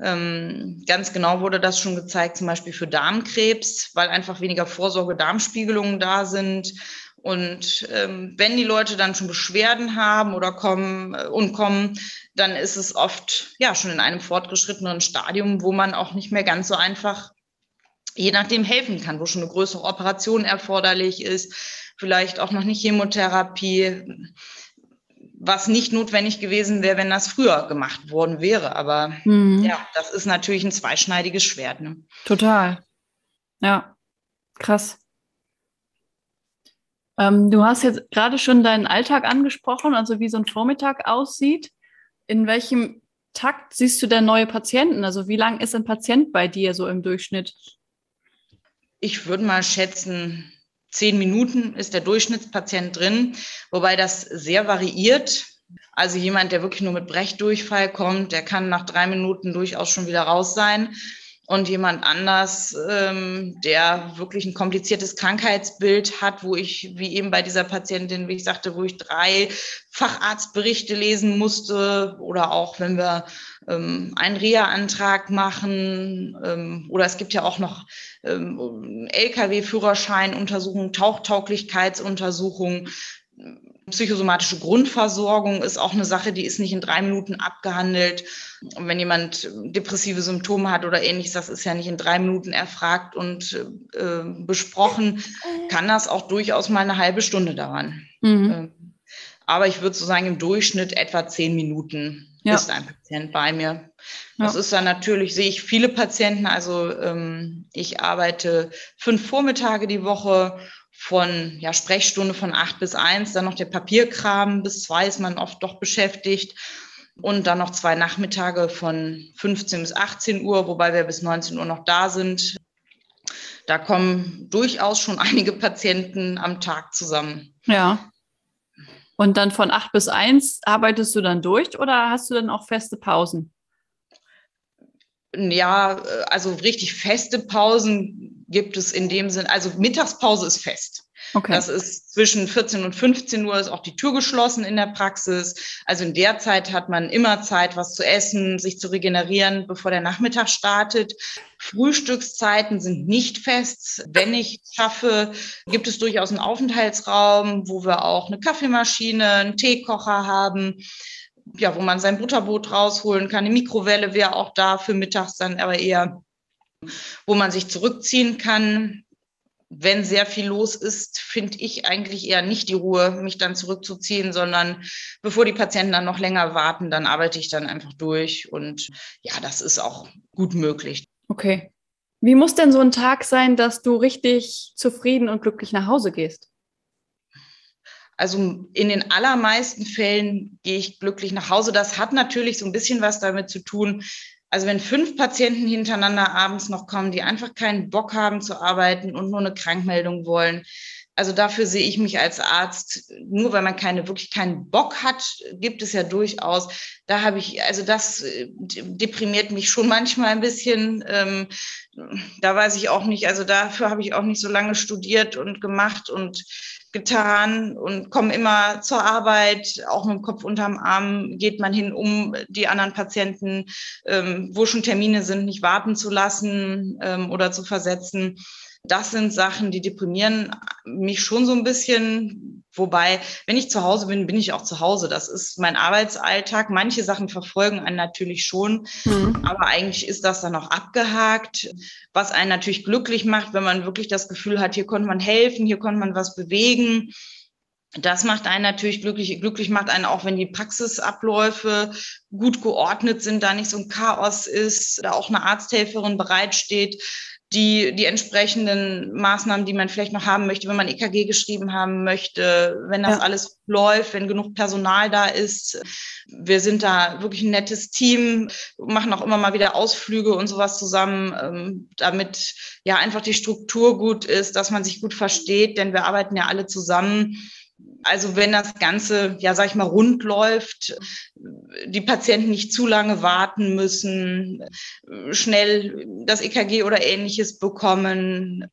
Ähm, ganz genau wurde das schon gezeigt, zum Beispiel für Darmkrebs, weil einfach weniger Vorsorge-Darmspiegelungen da sind. Und ähm, wenn die Leute dann schon Beschwerden haben oder kommen äh, und kommen, dann ist es oft ja schon in einem fortgeschrittenen Stadium, wo man auch nicht mehr ganz so einfach je nachdem helfen kann, wo schon eine größere Operation erforderlich ist, vielleicht auch noch nicht Chemotherapie was nicht notwendig gewesen wäre, wenn das früher gemacht worden wäre. Aber mhm. ja, das ist natürlich ein zweischneidiges Schwert. Ne? Total. Ja, krass. Ähm, du hast jetzt gerade schon deinen Alltag angesprochen, also wie so ein Vormittag aussieht. In welchem Takt siehst du denn neue Patienten? Also wie lang ist ein Patient bei dir so im Durchschnitt? Ich würde mal schätzen, zehn Minuten ist der Durchschnittspatient drin, wobei das sehr variiert. Also jemand, der wirklich nur mit Brechdurchfall kommt, der kann nach drei Minuten durchaus schon wieder raus sein. Und jemand anders, ähm, der wirklich ein kompliziertes Krankheitsbild hat, wo ich, wie eben bei dieser Patientin, wie ich sagte, wo ich drei Facharztberichte lesen musste oder auch wenn wir ähm, einen Reha-Antrag machen ähm, oder es gibt ja auch noch ähm, Lkw-Führerscheinuntersuchungen, Tauchtauglichkeitsuntersuchungen. Psychosomatische Grundversorgung ist auch eine Sache, die ist nicht in drei Minuten abgehandelt. Und wenn jemand depressive Symptome hat oder ähnliches, das ist ja nicht in drei Minuten erfragt und äh, besprochen, kann das auch durchaus mal eine halbe Stunde dauern. Mhm. Ähm, aber ich würde so sagen, im Durchschnitt etwa zehn Minuten ja. ist ein Patient bei mir. Das ja. ist dann natürlich, sehe ich viele Patienten. Also ähm, ich arbeite fünf Vormittage die Woche von ja, Sprechstunde von acht bis eins, dann noch der Papierkram bis zwei ist man oft doch beschäftigt. und dann noch zwei Nachmittage von 15 bis 18 Uhr, wobei wir bis 19 Uhr noch da sind. Da kommen durchaus schon einige Patienten am Tag zusammen. Ja. Und dann von 8 bis 1 arbeitest du dann durch oder hast du dann auch feste Pausen? Ja, also richtig feste Pausen gibt es in dem Sinn. Also Mittagspause ist fest. Okay. Das ist zwischen 14 und 15 Uhr ist auch die Tür geschlossen in der Praxis. Also in der Zeit hat man immer Zeit, was zu essen, sich zu regenerieren, bevor der Nachmittag startet. Frühstückszeiten sind nicht fest. Wenn ich schaffe, gibt es durchaus einen Aufenthaltsraum, wo wir auch eine Kaffeemaschine, einen Teekocher haben ja, wo man sein Butterbrot rausholen kann. Eine Mikrowelle wäre auch da für mittags dann aber eher, wo man sich zurückziehen kann wenn sehr viel los ist, finde ich eigentlich eher nicht die Ruhe, mich dann zurückzuziehen, sondern bevor die Patienten dann noch länger warten, dann arbeite ich dann einfach durch. Und ja, das ist auch gut möglich. Okay. Wie muss denn so ein Tag sein, dass du richtig zufrieden und glücklich nach Hause gehst? Also in den allermeisten Fällen gehe ich glücklich nach Hause. Das hat natürlich so ein bisschen was damit zu tun, also wenn fünf Patienten hintereinander abends noch kommen, die einfach keinen Bock haben zu arbeiten und nur eine Krankmeldung wollen, also dafür sehe ich mich als Arzt, nur weil man keine, wirklich keinen Bock hat, gibt es ja durchaus. Da habe ich, also das äh, deprimiert mich schon manchmal ein bisschen. Ähm, da weiß ich auch nicht, also dafür habe ich auch nicht so lange studiert und gemacht und getan und komme immer zur Arbeit, auch mit dem Kopf unterm Arm geht man hin, um die anderen Patienten, ähm, wo schon Termine sind, nicht warten zu lassen ähm, oder zu versetzen das sind Sachen, die deprimieren mich schon so ein bisschen. Wobei, wenn ich zu Hause bin, bin ich auch zu Hause. Das ist mein Arbeitsalltag. Manche Sachen verfolgen einen natürlich schon, mhm. aber eigentlich ist das dann auch abgehakt, was einen natürlich glücklich macht, wenn man wirklich das Gefühl hat, hier konnte man helfen, hier konnte man was bewegen. Das macht einen natürlich glücklich. Glücklich macht einen auch, wenn die Praxisabläufe gut geordnet sind, da nicht so ein Chaos ist, da auch eine Arzthelferin bereitsteht, die, die entsprechenden Maßnahmen, die man vielleicht noch haben möchte, wenn man EKG geschrieben haben möchte, wenn das ja. alles läuft, wenn genug Personal da ist. Wir sind da wirklich ein nettes Team, machen auch immer mal wieder Ausflüge und sowas zusammen, ähm, damit ja einfach die Struktur gut ist, dass man sich gut versteht, denn wir arbeiten ja alle zusammen. Also wenn das Ganze, ja, sag ich mal, rund läuft, die Patienten nicht zu lange warten müssen, schnell das EKG oder ähnliches bekommen,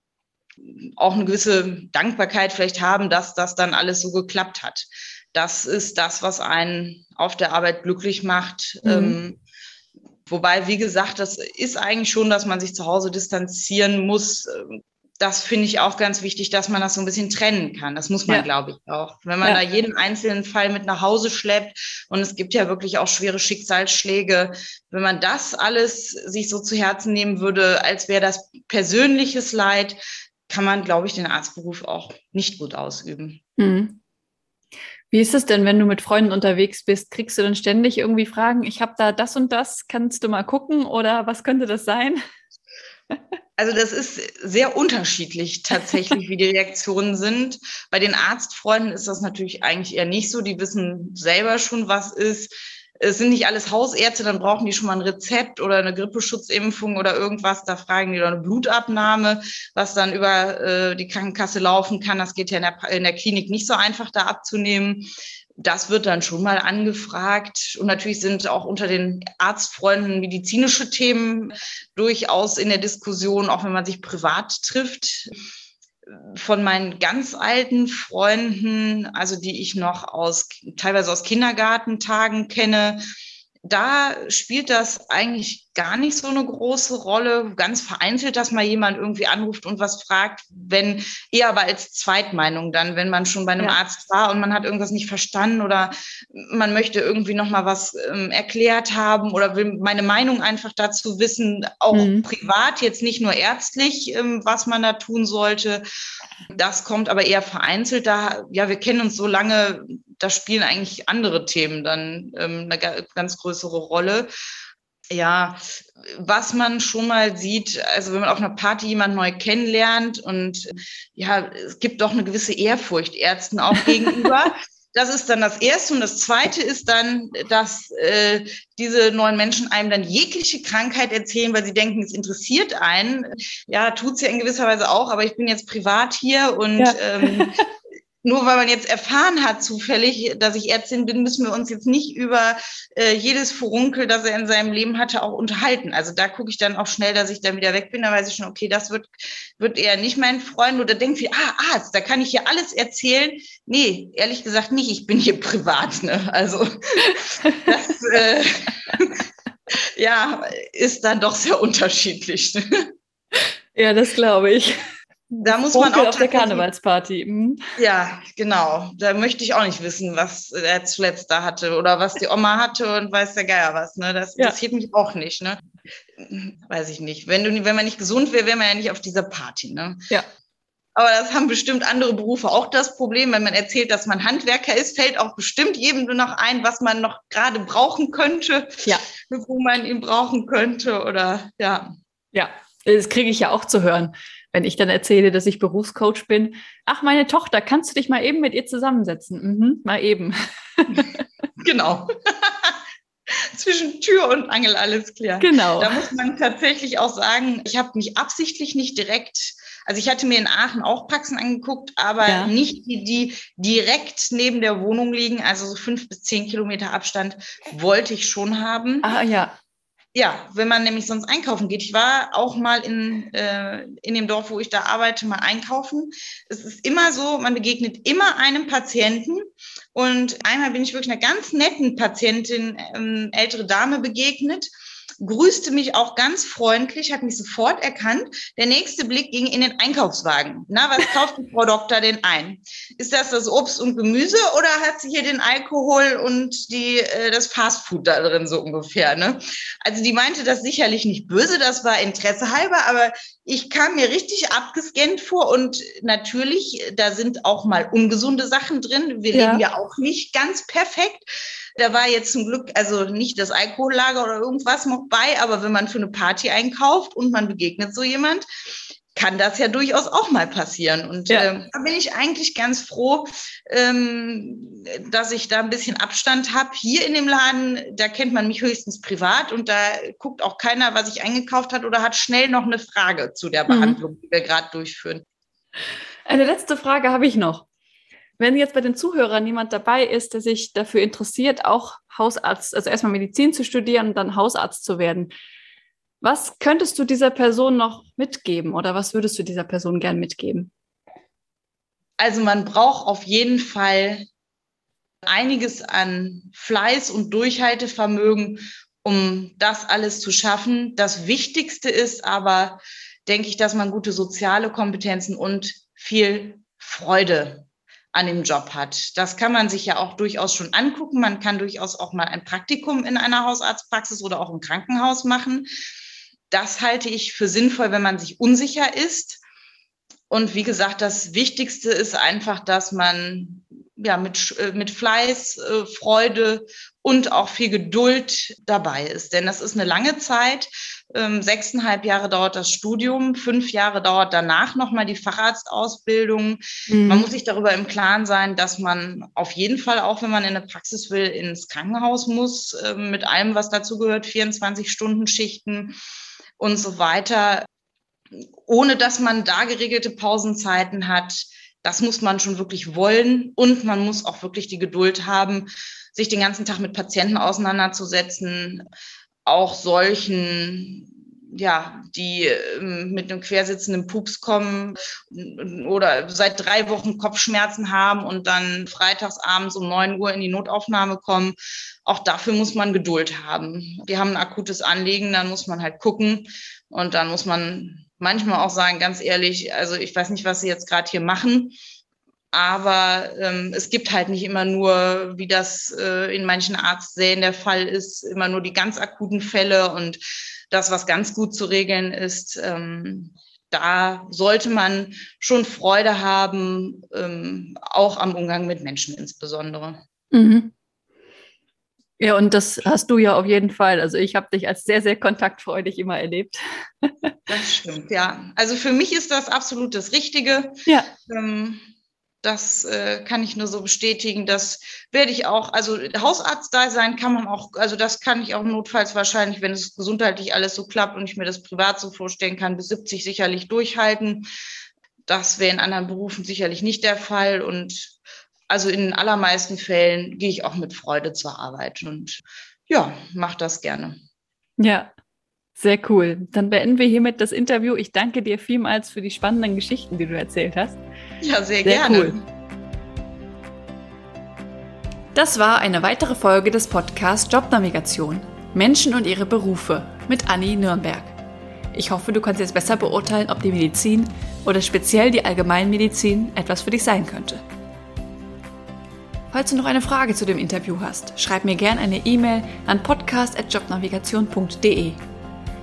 auch eine gewisse Dankbarkeit vielleicht haben, dass das dann alles so geklappt hat. Das ist das, was einen auf der Arbeit glücklich macht. Mhm. Ähm, wobei, wie gesagt, das ist eigentlich schon, dass man sich zu Hause distanzieren muss das finde ich auch ganz wichtig, dass man das so ein bisschen trennen kann. Das muss man, ja. glaube ich, auch. Wenn man ja. da jeden einzelnen Fall mit nach Hause schleppt und es gibt ja wirklich auch schwere Schicksalsschläge, wenn man das alles sich so zu Herzen nehmen würde, als wäre das persönliches Leid, kann man, glaube ich, den Arztberuf auch nicht gut ausüben. Mhm. Wie ist es denn, wenn du mit Freunden unterwegs bist? Kriegst du dann ständig irgendwie Fragen, ich habe da das und das, kannst du mal gucken oder was könnte das sein? Also das ist sehr unterschiedlich tatsächlich, wie die Reaktionen sind. Bei den Arztfreunden ist das natürlich eigentlich eher nicht so. Die wissen selber schon, was ist. Es sind nicht alles Hausärzte, dann brauchen die schon mal ein Rezept oder eine Grippeschutzimpfung oder irgendwas. Da fragen die dann eine Blutabnahme, was dann über äh, die Krankenkasse laufen kann. Das geht ja in der, in der Klinik nicht so einfach da abzunehmen das wird dann schon mal angefragt. Und natürlich sind auch unter den Arztfreunden medizinische Themen durchaus in der Diskussion, auch wenn man sich privat trifft. Von meinen ganz alten Freunden, also die ich noch aus, teilweise aus Kindergartentagen kenne, da spielt das eigentlich gar nicht so eine große Rolle. Ganz vereinzelt, dass mal jemand irgendwie anruft und was fragt, wenn eher aber als Zweitmeinung dann, wenn man schon bei einem ja. Arzt war und man hat irgendwas nicht verstanden oder man möchte irgendwie noch mal was ähm, erklärt haben oder will meine Meinung einfach dazu wissen, auch mhm. privat, jetzt nicht nur ärztlich, ähm, was man da tun sollte. Das kommt aber eher vereinzelt. Da, ja, wir kennen uns so lange, da spielen eigentlich andere Themen dann ähm, eine ganz größere Rolle ja, was man schon mal sieht, also wenn man auf einer Party jemand neu kennenlernt und ja, es gibt doch eine gewisse Ehrfurcht Ärzten auch gegenüber. Das ist dann das Erste. Und das Zweite ist dann, dass äh, diese neuen Menschen einem dann jegliche Krankheit erzählen, weil sie denken, es interessiert einen. Ja, tut sie ja in gewisser Weise auch, aber ich bin jetzt privat hier und ja. ähm, nur weil man jetzt erfahren hat zufällig, dass ich Ärztin bin, müssen wir uns jetzt nicht über äh, jedes Furunkel, das er in seinem Leben hatte, auch unterhalten. Also da gucke ich dann auch schnell, dass ich dann wieder weg bin. Da weiß ich schon, okay, das wird, wird eher nicht mein Freund. Oder denkt wie, ah, Arzt, da kann ich hier alles erzählen. Nee, ehrlich gesagt nicht. Ich bin hier privat. Ne? Also das äh, ja, ist dann doch sehr unterschiedlich. Ja, das glaube ich. Da muss man auch auf der Karnevalsparty. Mhm. Ja, genau. Da möchte ich auch nicht wissen, was er zuletzt da hatte oder was die Oma hatte und weiß der Geier was. Ne? Das ja. interessiert mich auch nicht. Ne? Weiß ich nicht. Wenn, du, wenn man nicht gesund wäre, wäre man ja nicht auf dieser Party. Ne? Ja. Aber das haben bestimmt andere Berufe auch das Problem. Wenn man erzählt, dass man Handwerker ist, fällt auch bestimmt jedem nur noch ein, was man noch gerade brauchen könnte, ja. wo man ihn brauchen könnte oder ja. Ja, das kriege ich ja auch zu hören wenn ich dann erzähle, dass ich Berufscoach bin, ach, meine Tochter, kannst du dich mal eben mit ihr zusammensetzen? Mhm, mal eben. genau. Zwischen Tür und Angel alles klar. Genau. Da muss man tatsächlich auch sagen, ich habe mich absichtlich nicht direkt, also ich hatte mir in Aachen auch Praxen angeguckt, aber ja. nicht die, die direkt neben der Wohnung liegen, also so fünf bis zehn Kilometer Abstand wollte ich schon haben. Ah ja. Ja, wenn man nämlich sonst einkaufen geht. Ich war auch mal in, äh, in dem Dorf, wo ich da arbeite, mal einkaufen. Es ist immer so, man begegnet immer einem Patienten. Und einmal bin ich wirklich einer ganz netten Patientin, ähm, ältere Dame, begegnet grüßte mich auch ganz freundlich, hat mich sofort erkannt. Der nächste Blick ging in den Einkaufswagen. Na, was kauft die Frau Doktor denn ein? Ist das das Obst und Gemüse oder hat sie hier den Alkohol und die, äh, das Fastfood da drin so ungefähr? Ne? Also die meinte das sicherlich nicht böse, das war Interesse halber, aber ich kam mir richtig abgescannt vor und natürlich, da sind auch mal ungesunde Sachen drin. Wir ja. leben ja auch nicht ganz perfekt. Da war jetzt zum Glück also nicht das Alkohollager oder irgendwas noch bei, aber wenn man für eine Party einkauft und man begegnet so jemand, kann das ja durchaus auch mal passieren. Und ja. ähm, da bin ich eigentlich ganz froh, ähm, dass ich da ein bisschen Abstand habe. Hier in dem Laden, da kennt man mich höchstens privat und da guckt auch keiner, was ich eingekauft hat oder hat schnell noch eine Frage zu der mhm. Behandlung, mhm. die wir gerade durchführen. Eine letzte Frage habe ich noch. Wenn jetzt bei den Zuhörern jemand dabei ist, der sich dafür interessiert, auch Hausarzt, also erstmal Medizin zu studieren und dann Hausarzt zu werden, was könntest du dieser Person noch mitgeben oder was würdest du dieser Person gern mitgeben? Also man braucht auf jeden Fall einiges an Fleiß und Durchhaltevermögen, um das alles zu schaffen. Das Wichtigste ist aber, denke ich, dass man gute soziale Kompetenzen und viel Freude an dem Job hat. Das kann man sich ja auch durchaus schon angucken. Man kann durchaus auch mal ein Praktikum in einer Hausarztpraxis oder auch im Krankenhaus machen. Das halte ich für sinnvoll, wenn man sich unsicher ist. Und wie gesagt, das Wichtigste ist einfach, dass man ja mit, äh, mit Fleiß, äh, Freude und auch viel Geduld dabei ist. Denn das ist eine lange Zeit. Ähm, sechseinhalb Jahre dauert das Studium, fünf Jahre dauert danach nochmal die Facharztausbildung. Mhm. Man muss sich darüber im Klaren sein, dass man auf jeden Fall, auch wenn man in eine Praxis will, ins Krankenhaus muss, äh, mit allem, was dazu gehört, 24 Stunden Schichten und so weiter, ohne dass man da geregelte Pausenzeiten hat das muss man schon wirklich wollen und man muss auch wirklich die Geduld haben, sich den ganzen Tag mit Patienten auseinanderzusetzen, auch solchen ja, die ähm, mit einem quersitzenden Pups kommen oder seit drei Wochen Kopfschmerzen haben und dann freitags abends um neun Uhr in die Notaufnahme kommen. Auch dafür muss man Geduld haben. Die haben ein akutes Anliegen, dann muss man halt gucken und dann muss man manchmal auch sagen, ganz ehrlich, also ich weiß nicht, was sie jetzt gerade hier machen, aber ähm, es gibt halt nicht immer nur, wie das äh, in manchen Arztsälen der Fall ist, immer nur die ganz akuten Fälle und das, was ganz gut zu regeln ist. Ähm, da sollte man schon Freude haben, ähm, auch am Umgang mit Menschen insbesondere. Mhm. Ja, und das hast du ja auf jeden Fall. Also ich habe dich als sehr, sehr kontaktfreudig immer erlebt. Das stimmt, ja. Also für mich ist das absolut das Richtige. Ja. Ähm, Das äh, kann ich nur so bestätigen. Das werde ich auch, also Hausarzt da sein kann man auch, also das kann ich auch notfalls wahrscheinlich, wenn es gesundheitlich alles so klappt und ich mir das privat so vorstellen kann, bis 70 sicherlich durchhalten. Das wäre in anderen Berufen sicherlich nicht der Fall. Und also in den allermeisten Fällen gehe ich auch mit Freude zur Arbeit und ja, mache das gerne. Ja, sehr cool. Dann beenden wir hiermit das Interview. Ich danke dir vielmals für die spannenden Geschichten, die du erzählt hast. Ja, sehr, sehr gerne. Cool. Das war eine weitere Folge des Podcasts Jobnavigation. Menschen und ihre Berufe mit Anni Nürnberg. Ich hoffe, du kannst jetzt besser beurteilen, ob die Medizin oder speziell die Allgemeinmedizin etwas für dich sein könnte. Falls du noch eine Frage zu dem Interview hast, schreib mir gerne eine E-Mail an podcast.jobnavigation.de.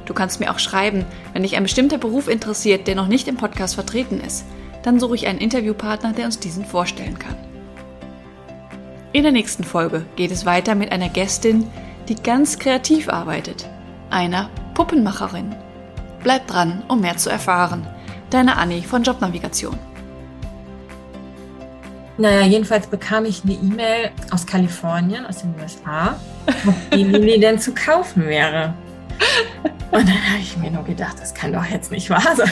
Du kannst mir auch schreiben, wenn dich ein bestimmter Beruf interessiert, der noch nicht im Podcast vertreten ist. Dann suche ich einen Interviewpartner, der uns diesen vorstellen kann. In der nächsten Folge geht es weiter mit einer Gästin, die ganz kreativ arbeitet, einer Puppenmacherin. Bleib dran, um mehr zu erfahren. Deine Anni von Jobnavigation. Naja, jedenfalls bekam ich eine E-Mail aus Kalifornien, aus den USA, ob die Lilly denn zu kaufen wäre. Und dann habe ich mir nur gedacht, das kann doch jetzt nicht wahr sein.